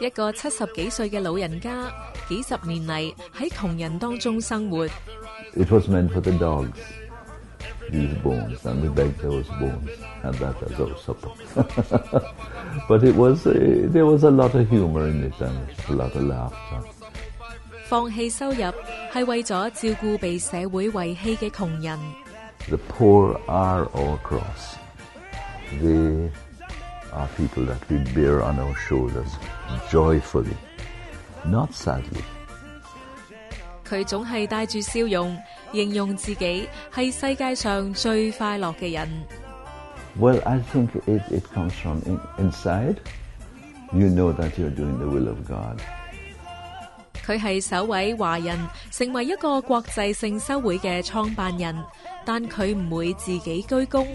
一個七十幾歲嘅老人家，幾十年嚟喺窮人當中生活。It was meant for the dogs, these bones, and we those bones, and that as our supper. but it was, uh, there was a lot of humor in it and a lot of laughter. 放棄收入係為咗照顧被社會遺棄嘅窮人。The poor are our cross. They are people that we bear on our shoulders joyfully, not sadly. 佢总系带住笑容，形容自己系世界上最快乐嘅人。 Well, I think it, it comes from in, inside. You know that you're doing the will of God. 佢係首位華人成為一個國際性修會嘅創辦人，但佢唔會自己居功。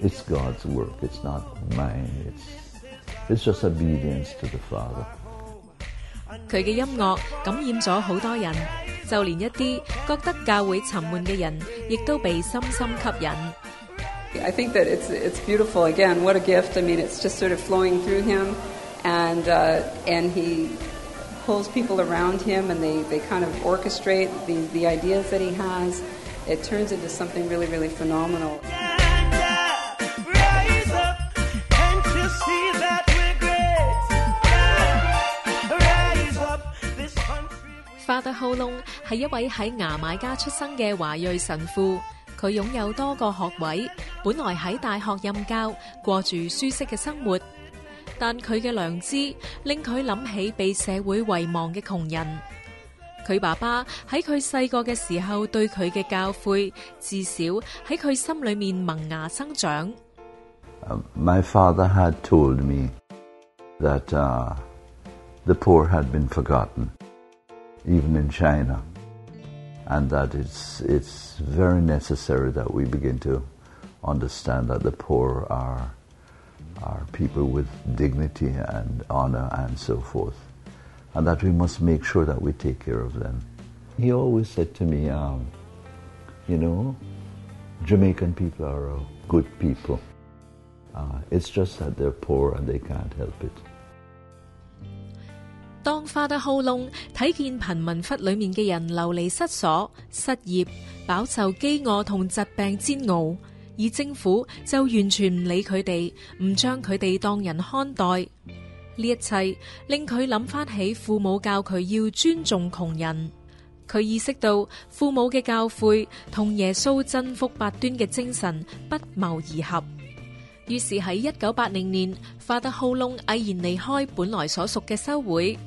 It's God's work. It's not mine. It's, it's just obedience to the Father. 佢嘅音樂感染咗好多人，就連一啲覺得教會沉悶嘅人，亦都被深深吸引。I think that it's it's beautiful. Again, what a gift! I mean, it's just sort of flowing through him, and uh, and he pulls people around him and they, they kind of orchestrate the, the ideas that he has. It turns into something really, really phenomenal. Father Ho Lung 但佢嘅良知令佢谂起被社会遗忘嘅穷人。佢爸爸喺佢细个嘅时候对佢嘅教诲，至少喺佢心里面萌芽生长。My father had told me that uh, the poor had been forgotten, even in China, and that it's, it's very necessary that we begin to understand that the poor are, are people with dignity and honor and so forth, and that we must make sure that we take care of them. He always said to me, um, you know, Jamaican people are uh, good people. Uh, it's just that they're poor and they can't help it. 当 Father Ho Lung 睇见贫民窟里面嘅人流离失所、失业、饱受饥饿同疾病煎熬， 而政府就完全唔理佢哋，唔将佢哋当人看待。呢一切令佢谂翻起父母教佢要尊重穷人。佢意识到父母嘅教诲同耶稣真福八端嘅精神不谋而合。于是喺一九八零年，Father Ho Lung 毅然离开本来所属嘅修会。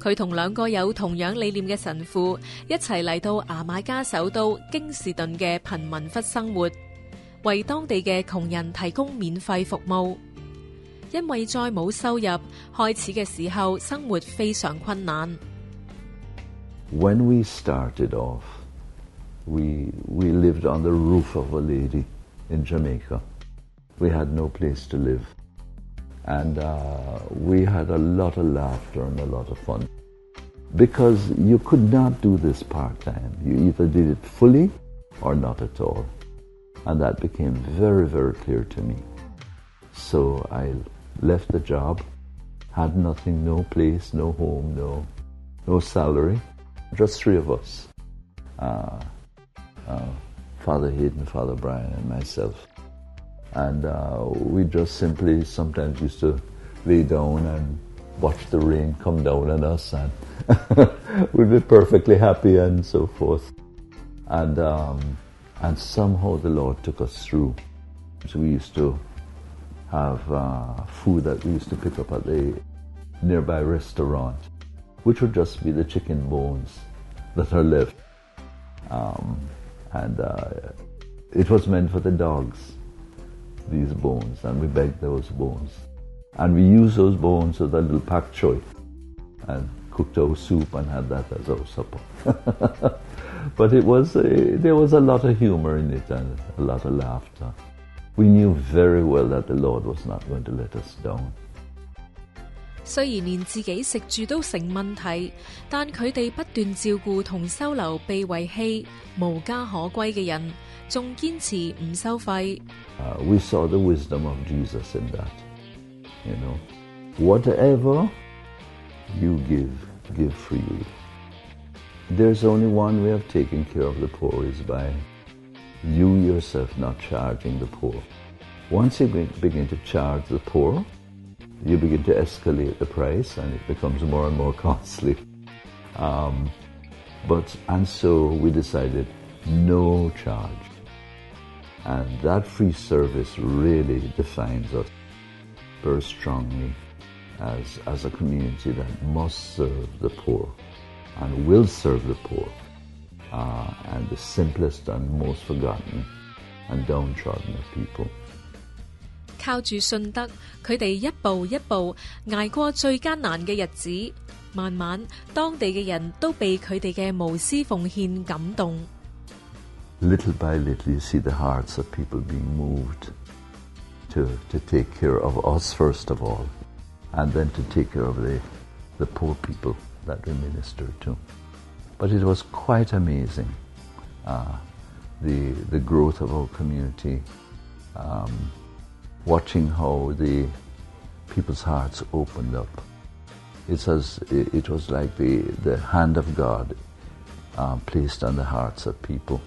佢同两个有同样理念嘅神父一齐嚟到牙买加首都京士顿嘅贫民窟生活，为当地嘅穷人提供免费服务。因为再冇收入，开始嘅时候生活非常困难。 When we started off, we, we lived on the roof of a lady in Jamaica. We had no place to live. And uh, we had a lot of laughter and a lot of fun. Because you could not do this part time. You either did it fully or not at all. And that became very, very clear to me. So I left the job, had nothing, no place, no home, no, no salary, just three of us. Uh, uh, Father Hayden, Father Brian, and myself. And uh, we just simply sometimes used to lay down and watch the rain come down on us, and we'd be perfectly happy and so forth. And um, and somehow the Lord took us through. So we used to have uh, food that we used to pick up at the nearby restaurant, which would just be the chicken bones that are left. Um, and uh, it was meant for the dogs, these bones, and we begged those bones. And we used those bones as a little pak choy and cooked our soup and had that as our supper. but it was, uh, there was a lot of humor in it and a lot of laughter. We knew very well that the Lord was not going to let us down. 虽然连自己食住都成问题，但佢哋不断照顾同收留被遗弃、无家可归嘅人，仲坚持唔收费。 Uh, we saw the wisdom of Jesus in that. You know, whatever you give, give freely. There's only one way of taking care of the poor is by you yourself not charging the poor. Once you begin to charge the poor, you begin to escalate the price and it becomes more and more costly. Um, but, and so we decided no charge. And that free service really defines us very strongly as, as a community that must serve the poor and will serve the poor uh, and the simplest and most forgotten and downtrodden of people. 靠住信德，佢哋一步一步挨过最艰难嘅日子。慢慢，当地嘅人都被佢哋嘅无私奉献感动。 little by little, you see the hearts of people being moved to, to take care of us first of all, and then to take care of the, the poor people that we minister to. But it was quite amazing, uh, the, the growth of our community, um, watching how the people's hearts opened up. It's as, it, it was like the, the hand of God uh, placed on the hearts of people.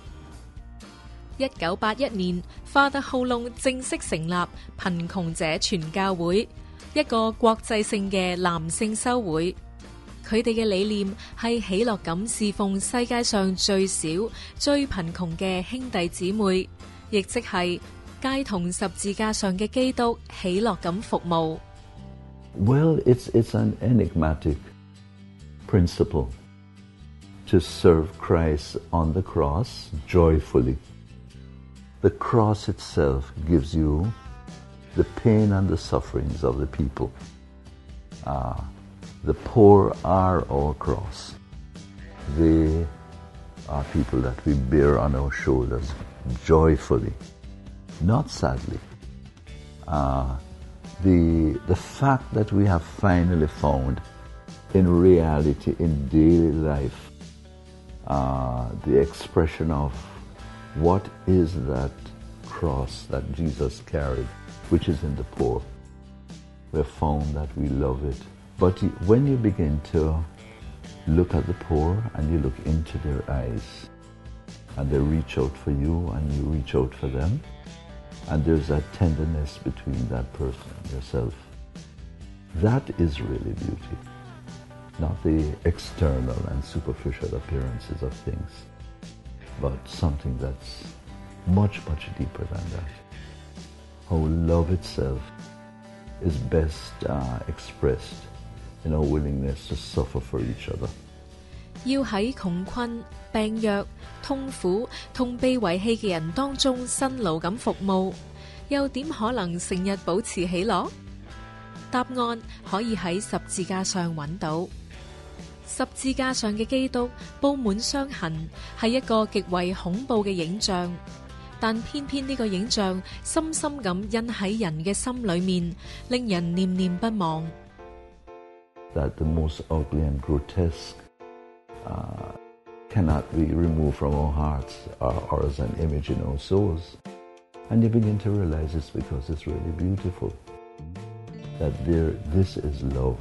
一九八一年，Father h o l o n 正式成立贫穷者传教会， 一个国际性嘅男性修会。佢哋嘅理念系喜乐咁侍奉世界上最少、最贫穷嘅兄弟姊妹，亦即系街同十字架上嘅基督喜乐咁服务。Well, it's, it's an enigmatic principle to serve Christ on the cross joyfully. The cross itself gives you the pain and the sufferings of the people. Uh, the poor are our cross. They are people that we bear on our shoulders joyfully, not sadly. Uh, the, the fact that we have finally found in reality, in daily life, uh, the expression of what is that cross that Jesus carried, which is in the poor. We have found that we love it. But when you begin to look at the poor and you look into their eyes, and they reach out for you and you reach out for them, and there's that tenderness between that person and yourself. That is really beauty, not the external and superficial appearances of things, but something that's much, much deeper than that. How love itself is best uh, expressed in our willingness to suffer for each other. 要喺窮困、病弱、痛苦同被遺棄嘅人當中辛勞咁服務，又點可能成日保持喜樂？答案可以喺十字架上揾到。十字架上嘅基督布滿傷痕，係一個極為恐怖嘅影像，但偏偏呢个影像深深咁印喺人嘅心里面，令人念念不忘。 that the most ugly and grotesque uh, cannot be removed from our hearts or, or as an image in our souls. And you begin to realize it's because it's really beautiful. That there, this is love.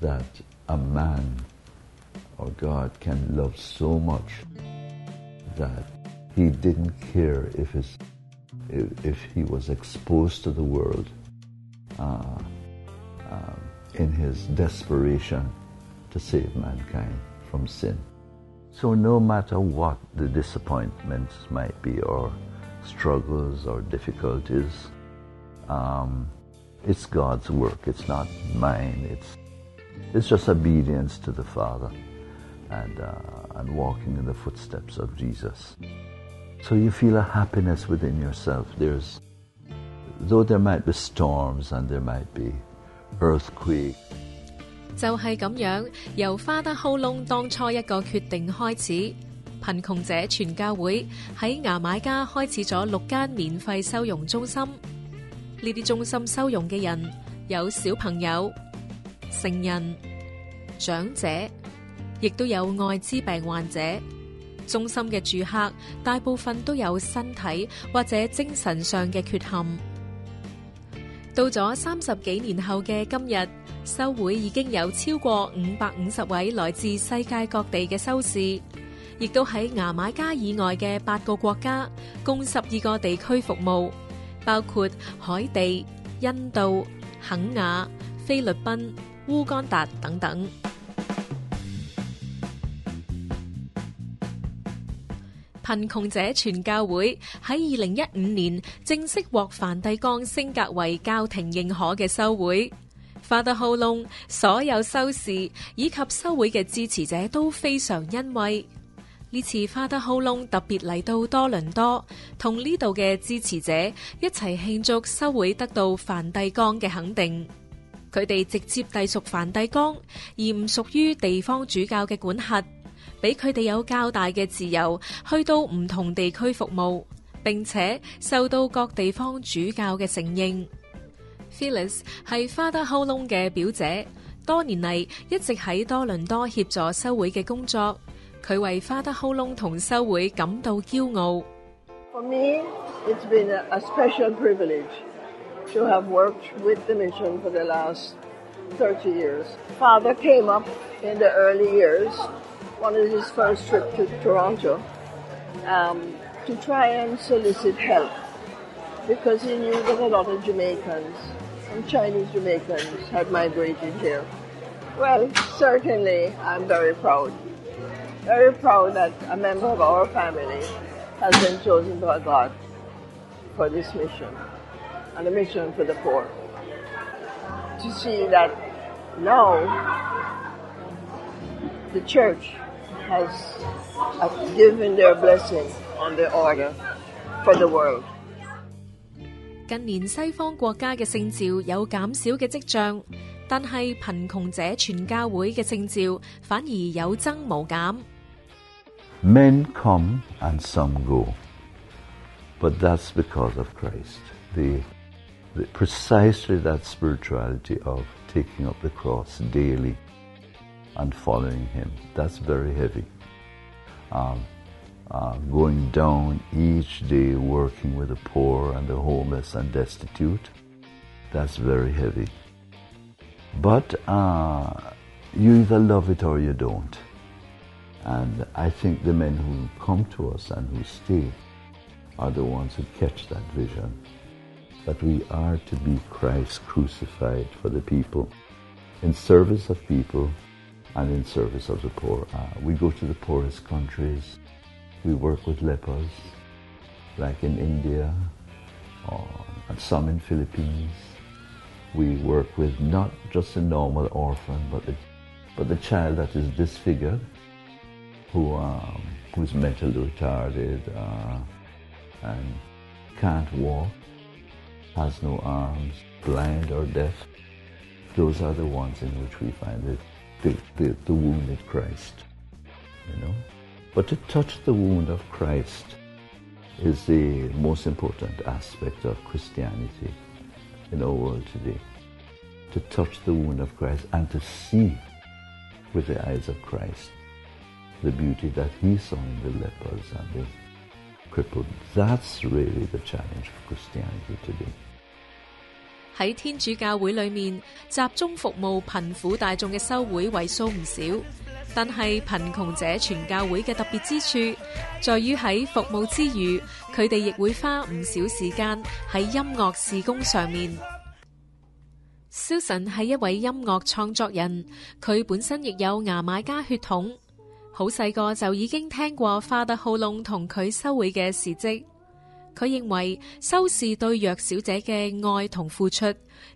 That a man or God can love so much that he didn't care if, his, if, he was exposed to the world. Uh, um, in his desperation to save mankind from sin. So, no matter what the disappointments might be, or struggles or difficulties, Um, it's God's work. It's not mine. It's it's just obedience to the Father and uh, and walking in the footsteps of Jesus. So you feel a happiness within yourself. There's though there might be storms and there might be earthquake. 就係咁樣，由花德浩窿當初一個決定開始，貧窮者傳教會喺牙買加開始咗六間免費收容中心。呢啲中心收容嘅人有小朋友、成人、長者，亦都有艾滋病患者。中心嘅住客大部分都有身體或者精神上嘅缺陷。到咗三十幾年後嘅今日，修會已經有超過五百五十位來自世界各地嘅修士，亦都喺牙买加以外嘅八個國家，共十二個地區服務，包括海地、印度、肯亞、菲律賓、烏干達等等。貧窮者傳教會喺二零一五年正式獲梵蒂冈升格為教廷認可嘅修會。Father h o l o n 所有修士以及修會嘅支持者都非常欣慰。呢次花德浩隆特別嚟到多倫多，同呢度嘅支持者一齊慶祝修會得到梵蒂冈嘅肯定。佢哋直接隸屬梵蒂冈，而唔屬於地方主教嘅管轄。俾佢哋有较大嘅自由，去到唔同地区服务，并且受到各地方主教嘅承认。Phyllis 系 Father h o l o n 嘅表姐，多年嚟一直喺多伦多协助修会嘅工作。佢为 Father h o l o n 同修会感到骄傲。For me, it's been a, special privilege to have worked with the mission for the last thirty years. Father came up in the early years wanted his first trip to Toronto um, to try and solicit help because he knew that a lot of Jamaicans and Chinese Jamaicans had migrated here. Well, certainly I'm very proud. Very proud that a member of our family has been chosen by God for this mission and a mission for the poor. To see that now the church has given their blessing on the order for the world. 近年西方国家嘅圣召有减少嘅迹象，但系贫穷者传教会嘅圣召反而有增无减。 Men come and some go, but that's because of Christ. The, the precisely that spirituality of taking up the cross daily and following Him. That's very heavy. Um, uh, going down each day, working with the poor and the homeless and destitute. That's very heavy. But uh, you either love it or you don't. And I think the men who come to us and who stay are the ones who catch that vision that we are to be Christ crucified for the people, in service of people, and in service of the poor. Uh, we go to the poorest countries. We work with lepers, like in India, or, and some in Philippines. We work with not just a normal orphan, but the, but the child that is disfigured, who um, who's mentally retarded uh, and can't walk, has no arms, blind or deaf. Those are the ones in which we find it the, the, the wounded Christ, you know. But to touch the wound of Christ is the most important aspect of Christianity in our world today. To touch the wound of Christ and to see with the eyes of Christ the beauty that he saw in the lepers and the crippled. That's really the challenge of Christianity today. 喺天主教會裏面，集中服務貧苦大眾嘅修會為數唔少，但係貧窮者全教會嘅特別之處，在於喺服務之餘，佢哋亦會花唔少時間喺音樂事工上面。Susan 係一位音樂創作人，佢本身亦有牙买加血統，好細個就已經聽過 Father 浩龍同佢修會嘅事迹。佢認為收視對弱小者嘅愛同付出，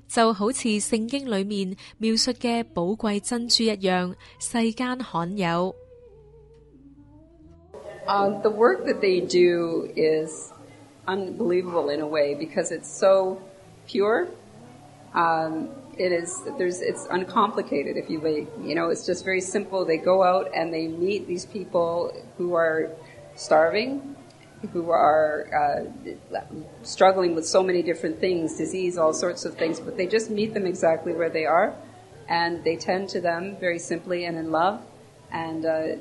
就好似聖經裏面描述嘅寶貴珍珠一樣，世間罕有。Uh, the work that they do is unbelievable in a way because it's so pure. Um, it is there's it's uncomplicated if you wait. You know, it's just very simple. They go out and they meet these people who are starving, who are uh, struggling with so many different things, disease, all sorts of things. But they just meet them exactly where they are, and they tend to them very simply and in love, and uh,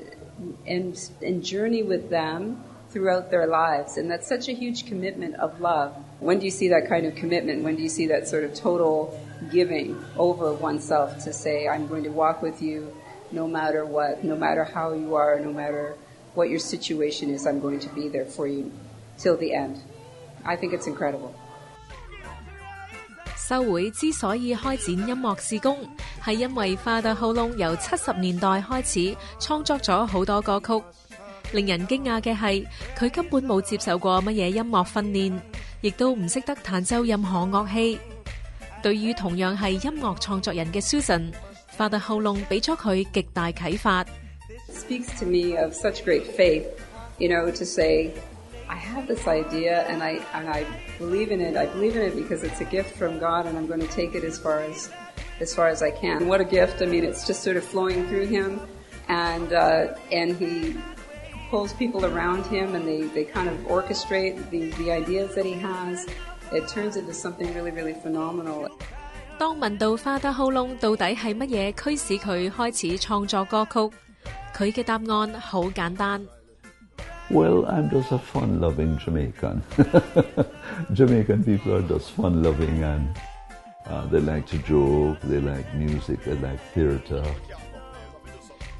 and and journey with them throughout their lives. And that's such a huge commitment of love. When do you see that kind of commitment? When do you see that sort of total giving over oneself to say, I'm going to walk with you no matter what, no matter how you are, no matter what your situation is, I'm going to be there for you till the end. I think it's incredible. 修會之所以開展音樂事工，係因為花德浩龍由七十年代開始創作咗好多歌曲。令人驚訝嘅係，佢根本冇接受過乜嘢音樂訓練，亦都唔識得彈奏任何樂器。對於同樣係音樂創作人嘅 Susan，花德浩龍俾咗佢極大啟發。speaks to me of such great faith, you know, to say, I have this idea and I and I believe in it. I believe in it because it's a gift from God and I'm going to take it as far as as far as I can. What a gift. I mean, it's just sort of flowing through him and uh, and he pulls people around him and they, they kind of orchestrate the, the ideas that he has. It turns into something really, really phenomenal. 当问到花德浩龙到底系乜嘢驱使佢开始创作歌曲， 佢嘅答案好簡單。Well, I'm just a fun-loving Jamaican. Jamaican people are just fun-loving and uh, they like to joke, they like music, they like theatre.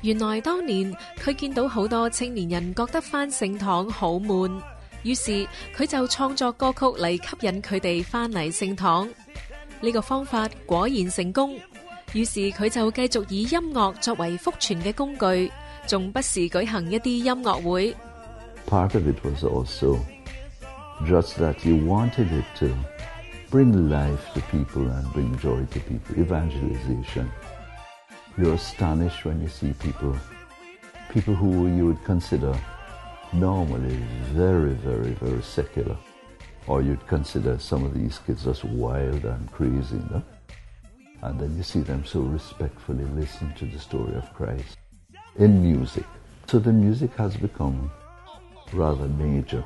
原來當年佢見到好多青年人覺得返聖堂好悶，於是佢就創作歌曲嚟吸引佢哋返嚟聖堂。呢個方法果然成功，于是佢就继续以音乐作为福传嘅工具，仲不时举行一啲音乐会。 Part of it was also just that you wanted it to bring life to people and bring joy to people, evangelization. You're astonished when you see people, people who you would consider normally very, very, very secular, or you'd consider some of these kids just wild and crazy, you know? And then you see them so respectfully listen to the story of Christ in music. So the music has become rather major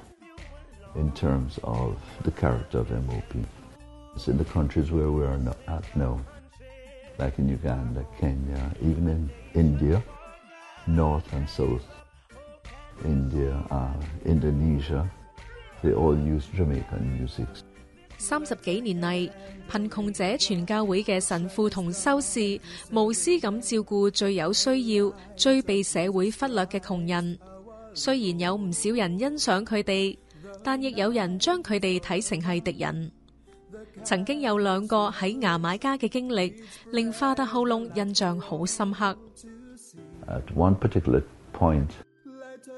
in terms of the character of MOP. It's in the countries where we are at now, like in Uganda, Kenya, even in India, North and South India, uh, Indonesia, they all use Jamaican music. 三十幾年嚟，貧窮者傳教會嘅神父同修士無私咁照顧最有需要、最被社會忽略嘅窮人。雖然有唔少人欣賞佢哋，但亦有人將佢哋睇成係敵人。曾經有兩個喺牙買加嘅經歷，令花德浩龍印象好深刻。At one particular point,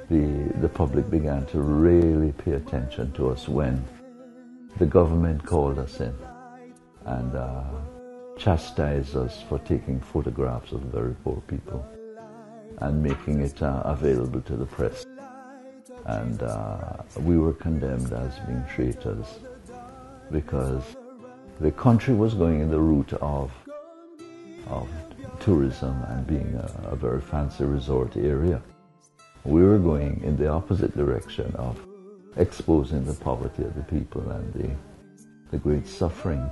the, the public began to really pay attention to us when the government called us in and uh, chastised us for taking photographs of very poor people and making it uh, available to the press. And uh, we were condemned as being traitors because the country was going in the route of, of tourism and being a, a very fancy resort area. We were going in the opposite direction of exposing the poverty of the people and the, the great suffering.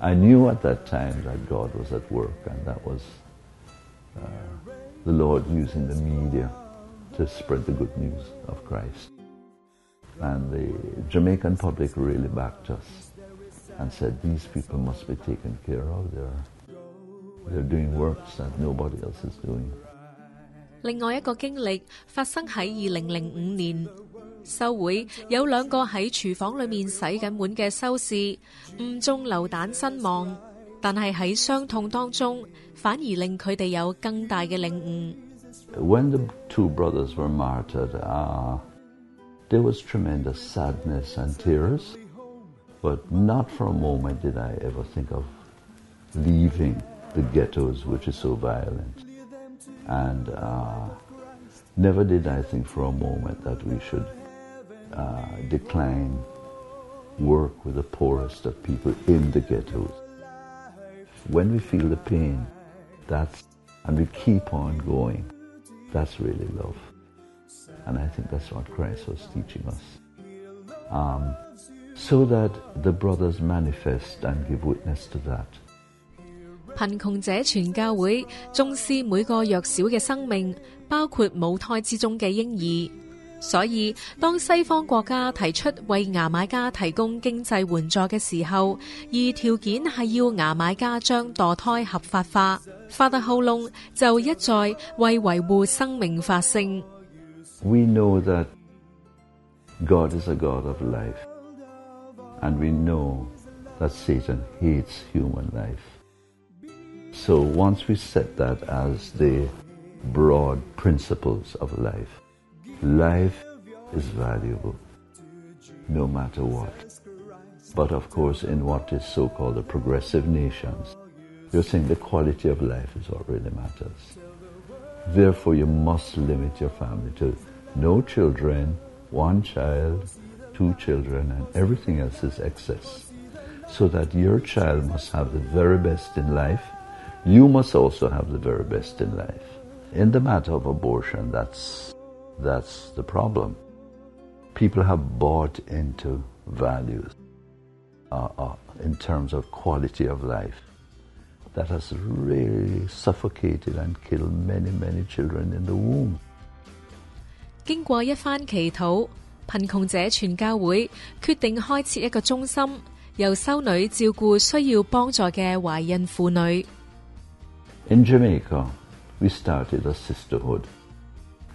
I knew at that time that God was at work and that was uh, the Lord using the media to spread the good news of Christ. And the Jamaican public really backed us and said these people must be taken care of. They're, they're doing works that nobody else is doing. 另外一个经历发生喺二零零五年， 收會有兩個喺廚房裏面洗緊碗嘅收士誤中流彈身亡，但系喺傷痛當中，反而令佢哋有更大嘅領悟。When the two brothers were martyred, uh, there was tremendous sadness and tears, but not for a moment did I ever think of leaving the ghettos, which is so violent. And uh, never did I think for a moment that we should uh, decline work with the poorest of people in the ghettos. When we feel the pain, that's, and we keep on going, that's really love. And I think that's what Christ was teaching us. Um, so that the brothers manifest and give witness to that. 贫穷者传教会重视每个弱小嘅生命，包括母胎之中嘅婴儿。 所以，当西方国家提出为牙买加提供经济援助嘅时候，而条件系要牙买加将堕胎合法化，Father Holong 就一再为维护生命发声。We know that God is a God of life, and we know that Satan hates human life. So once we set that as the broad principles of life, life is valuable no matter what. But of course, in what is so called the progressive nations, you're saying the quality of life is what really matters. Therefore, you must limit your family to no children, one child, two children, and everything else is excess. So that your child must have the very best in life. You must also have the very best in life. In the matter of abortion, that's, that's the problem. People have bought into values uh, uh, in terms of quality of life that has really suffocated and killed many, many children in the womb. 经过一番祈祷，贫穷者传教会决定开设一个中心，由修女照顾需要帮助嘅怀孕妇女。 In Jamaica, we started a sisterhood,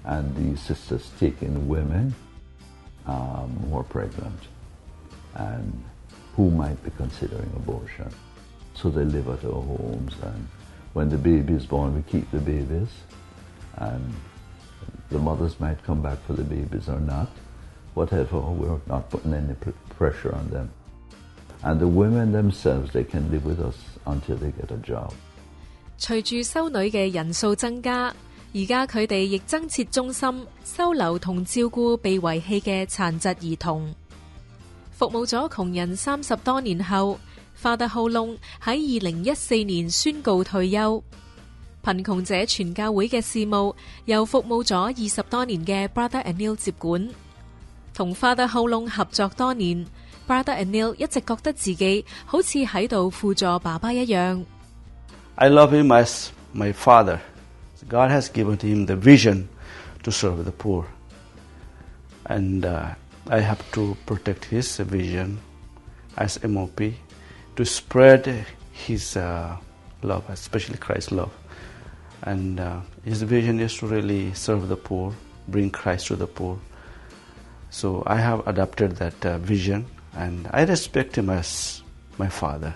and these sisters take in women um, who are pregnant and who might be considering abortion. So they live at our homes, and when the baby is born, we keep the babies, and the mothers might come back for the babies or not. Whatever, we're not putting any pr- pressure on them. And the women themselves, they can live with us until they get a job. 随住修女嘅人数增加， 而家佢哋亦增設中心，收留同照顧被遺棄嘅殘疾兒童。服務咗窮人三十多年後，Father Holong 喺二零一四年宣告退休。貧窮者全教會嘅事務由服務咗二十多年嘅 Brother Anil 接管。同 Father Holong 合作多年，Brother Anil 一直覺得自己好似喺度輔助爸爸一樣。I love him as my father. God has given him the vision to serve the poor. And uh, I have to protect his vision as MOP to spread his uh, love, especially Christ's love. And uh, his vision is to really serve the poor, bring Christ to the poor. So I have adopted that uh, vision and I respect him as my father.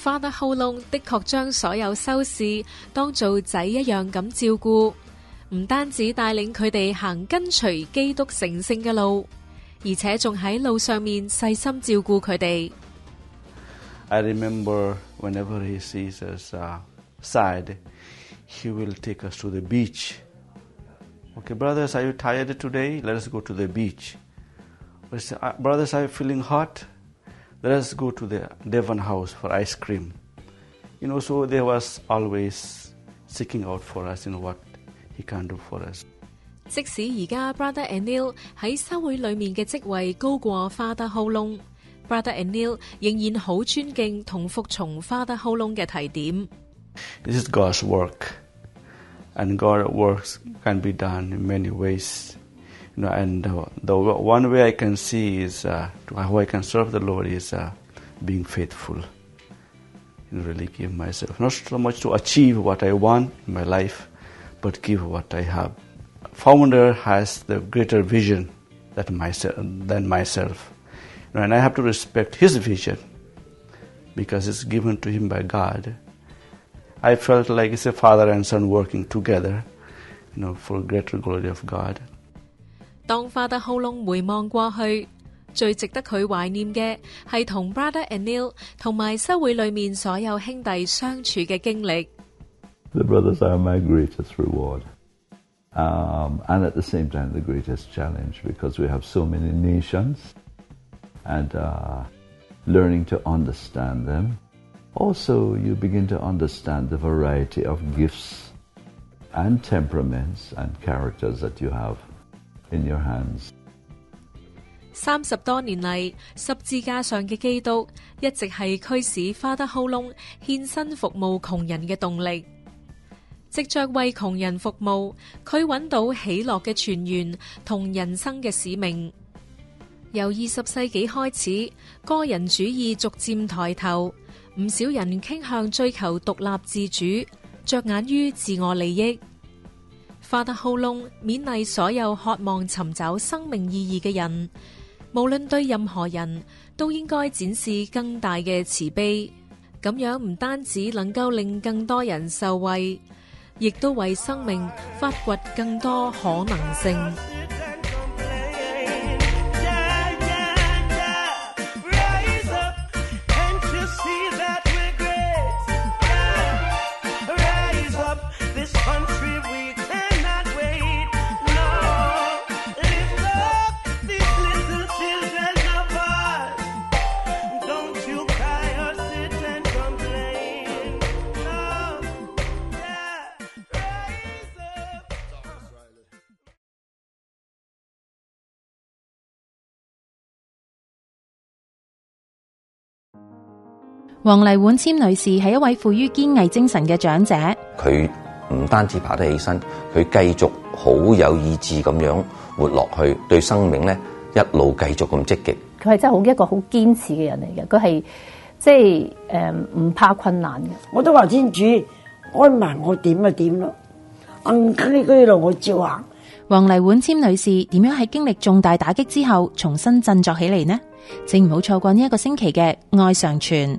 Father Holong 的确将所有收视当做仔一样咁照顾，唔单止带领佢哋行跟随基督成圣嘅路，而且仲喺路上面细心照顾佢哋。I remember whenever he sees us uh, sad, he will take us to the beach. Okay, brothers, are you tired today? Let us go to the beach. brothers, are you feeling hot? let us go to the Devon house for ice cream. You know, so there was always seeking out for us, you know, what he can do for us. 即使而家 Brother Anil 喺修會裏面嘅職位高過 Father Ho Lung。Brother Anil 仍然好尊敬同服從 Father Ho Lung 嘅提點。This is God's work, and God's works can be done in many ways. You know, and the one way I can see is uh, how I can serve the Lord is uh, being faithful. Know, really give myself not so much to achieve what I want in my life, but give what I have. Founder has the greater vision that myself, than myself, You know, and I have to respect his vision because it's given to him by God. I felt like it's a father and son working together, you know, for greater glory of God. 当花德浩龙回望过去，最值得佢怀念嘅系同 Brother Anil 同埋修会里面所有兄弟相处嘅经历。 The brothers are my greatest reward. Um, and at the same time, the greatest challenge because we have so many nations and uh, learning to understand them. Also, you begin to understand the variety of gifts and temperaments and characters that you have In your hands. 三十多年嚟，十字架上嘅基督一直係驅使花德浩龍獻身服務窮人嘅動力。藉着為窮人服務，佢揾到喜樂嘅泉源同人生嘅使命。由二十世紀開始，個人主義逐漸抬頭，唔少人傾向追求獨立自主，着眼於自我利益。花德浩龍勉勵所有渴望尋找生命意義嘅人，無論對任何人都應該展示更大嘅慈悲。咁樣唔單止能夠令更多人受惠，亦都為生命發掘更多可能性。黃麗婉簽女士係一位富於堅毅精神嘅長者，佢唔單止爬得起身，佢繼續好有意志咁樣活落去，對生命咧一路繼續咁積極。佢係真係好一個好堅持嘅人嚟嘅，佢係即係誒唔怕困難嘅。我都話天主安埋我點就點咯，硬喺嗰度我照行。黃麗婉簽女士點樣喺經歷重大打擊之後重新振作起嚟呢？請唔好錯過呢一個星期嘅愛上傳。